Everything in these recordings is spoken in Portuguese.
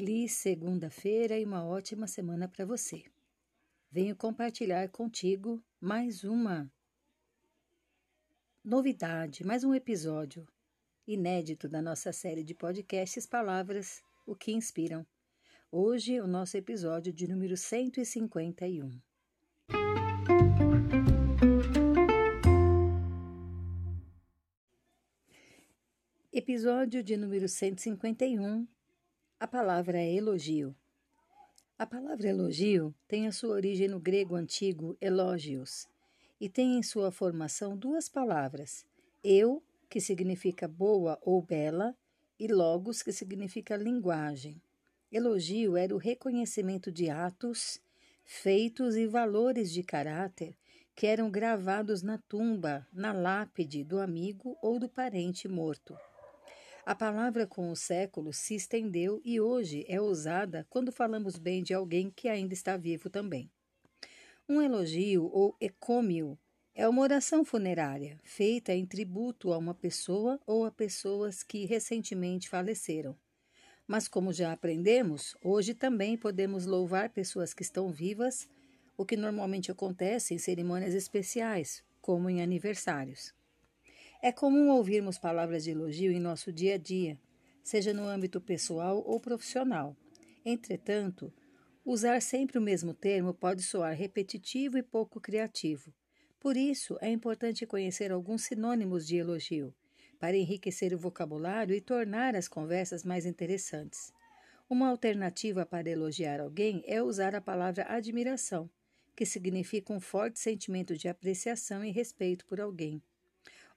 feliz segunda-feira e uma ótima semana para você. Venho compartilhar contigo mais uma novidade, mais um episódio inédito da nossa série de podcasts Palavras, o que inspiram. Hoje, o nosso episódio de número 151. Episódio de número 151 a palavra é elogio. A palavra elogio tem a sua origem no grego antigo elogios e tem em sua formação duas palavras: eu, que significa boa ou bela, e logos, que significa linguagem. Elogio era o reconhecimento de atos, feitos e valores de caráter que eram gravados na tumba, na lápide do amigo ou do parente morto. A palavra com os séculos se estendeu e hoje é usada quando falamos bem de alguém que ainda está vivo também. Um elogio ou ecômio é uma oração funerária feita em tributo a uma pessoa ou a pessoas que recentemente faleceram. Mas, como já aprendemos, hoje também podemos louvar pessoas que estão vivas, o que normalmente acontece em cerimônias especiais, como em aniversários. É comum ouvirmos palavras de elogio em nosso dia a dia, seja no âmbito pessoal ou profissional. Entretanto, usar sempre o mesmo termo pode soar repetitivo e pouco criativo. Por isso, é importante conhecer alguns sinônimos de elogio, para enriquecer o vocabulário e tornar as conversas mais interessantes. Uma alternativa para elogiar alguém é usar a palavra admiração, que significa um forte sentimento de apreciação e respeito por alguém.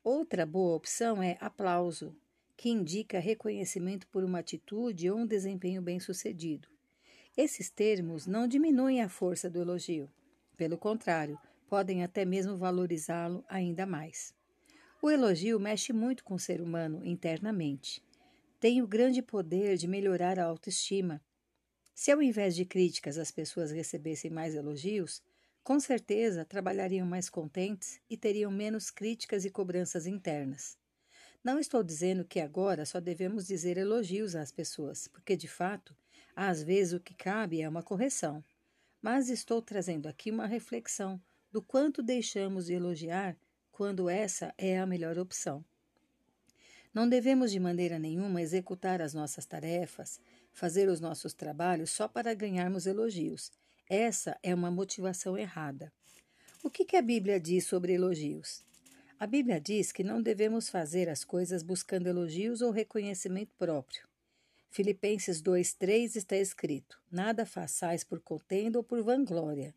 Outra boa opção é aplauso, que indica reconhecimento por uma atitude ou um desempenho bem-sucedido. Esses termos não diminuem a força do elogio. Pelo contrário, podem até mesmo valorizá-lo ainda mais. O elogio mexe muito com o ser humano internamente. Tem o grande poder de melhorar a autoestima. Se ao invés de críticas as pessoas recebessem mais elogios, com certeza trabalhariam mais contentes e teriam menos críticas e cobranças internas. Não estou dizendo que agora só devemos dizer elogios às pessoas, porque de fato, às vezes o que cabe é uma correção. Mas estou trazendo aqui uma reflexão do quanto deixamos de elogiar quando essa é a melhor opção. Não devemos de maneira nenhuma executar as nossas tarefas, fazer os nossos trabalhos só para ganharmos elogios essa é uma motivação errada. O que, que a Bíblia diz sobre elogios? A Bíblia diz que não devemos fazer as coisas buscando elogios ou reconhecimento próprio. Filipenses 2,3 está escrito: Nada façais por contenda ou por vanglória,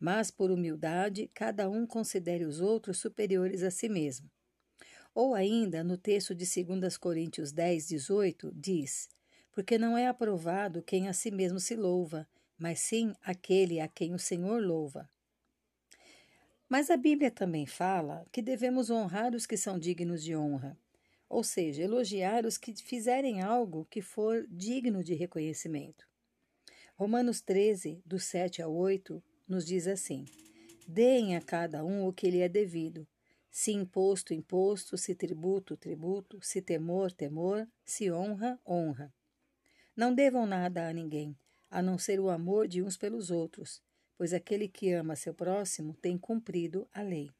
mas por humildade, cada um considere os outros superiores a si mesmo. Ou ainda, no texto de 2 Coríntios 10, 18, diz: Porque não é aprovado quem a si mesmo se louva, mas sim aquele a quem o Senhor louva. Mas a Bíblia também fala que devemos honrar os que são dignos de honra, ou seja, elogiar os que fizerem algo que for digno de reconhecimento. Romanos 13, do 7 ao 8, nos diz assim: Deem a cada um o que lhe é devido, se imposto, imposto, se tributo, tributo, se temor, temor, se honra, honra. Não devam nada a ninguém, a não ser o amor de uns pelos outros, pois aquele que ama seu próximo tem cumprido a lei.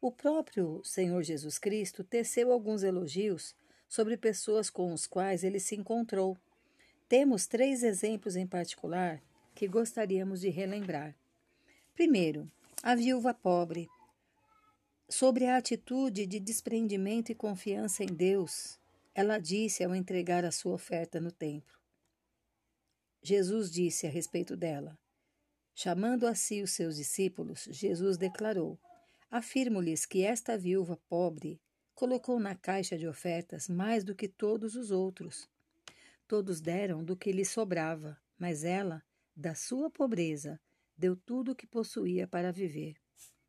O próprio Senhor Jesus Cristo teceu alguns elogios sobre pessoas com os quais ele se encontrou. Temos três exemplos em particular que gostaríamos de relembrar. Primeiro, a viúva pobre. Sobre a atitude de desprendimento e confiança em Deus, ela disse ao entregar a sua oferta no templo: Jesus disse a respeito dela. Chamando a si os seus discípulos, Jesus declarou: Afirmo-lhes que esta viúva pobre colocou na caixa de ofertas mais do que todos os outros. Todos deram do que lhe sobrava, mas ela, da sua pobreza, deu tudo o que possuía para viver.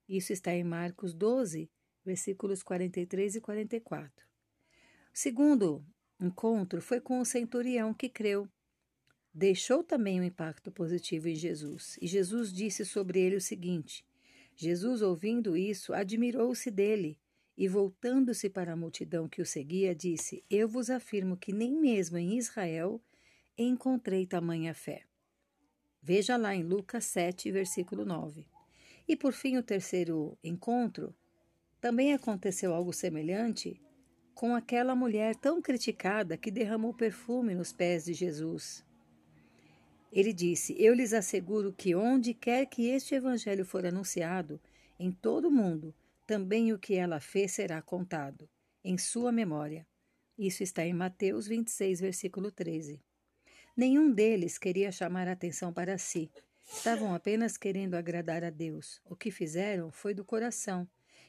Isso está em Marcos 12, versículos 43 e 44. O segundo encontro foi com o centurião que creu deixou também um impacto positivo em Jesus. E Jesus disse sobre ele o seguinte: Jesus, ouvindo isso, admirou-se dele e, voltando-se para a multidão que o seguia, disse: Eu vos afirmo que nem mesmo em Israel encontrei tamanha fé. Veja lá em Lucas 7, versículo 9. E por fim, o terceiro encontro, também aconteceu algo semelhante com aquela mulher tão criticada que derramou perfume nos pés de Jesus. Ele disse: Eu lhes asseguro que onde quer que este evangelho for anunciado, em todo o mundo, também o que ela fez será contado, em sua memória. Isso está em Mateus 26, versículo 13. Nenhum deles queria chamar a atenção para si. Estavam apenas querendo agradar a Deus. O que fizeram foi do coração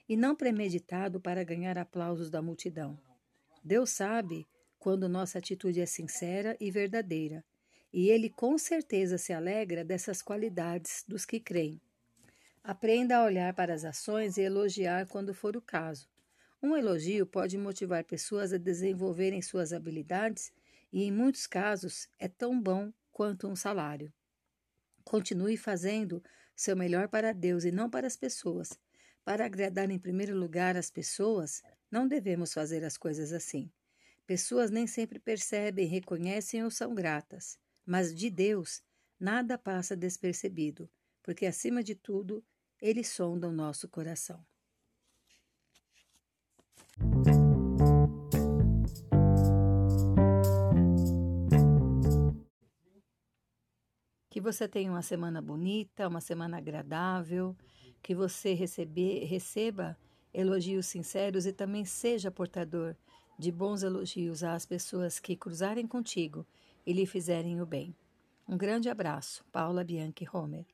e não premeditado para ganhar aplausos da multidão. Deus sabe quando nossa atitude é sincera e verdadeira, e Ele com certeza se alegra dessas qualidades dos que creem. Aprenda a olhar para as ações e elogiar quando for o caso. Um elogio pode motivar pessoas a desenvolverem suas habilidades e, em muitos casos, é tão bom quanto um salário. Continue fazendo seu melhor para Deus e não para as pessoas. Para agradar em primeiro lugar as pessoas, não devemos fazer as coisas assim. Pessoas nem sempre percebem, reconhecem ou são gratas, mas de Deus nada passa despercebido, porque acima de tudo, ele sonda o nosso coração. Que você tenha uma semana bonita, uma semana agradável, que você receber, receba elogios sinceros e também seja portador de bons elogios às pessoas que cruzarem contigo e lhe fizerem o bem. Um grande abraço, Paula Bianchi Homer.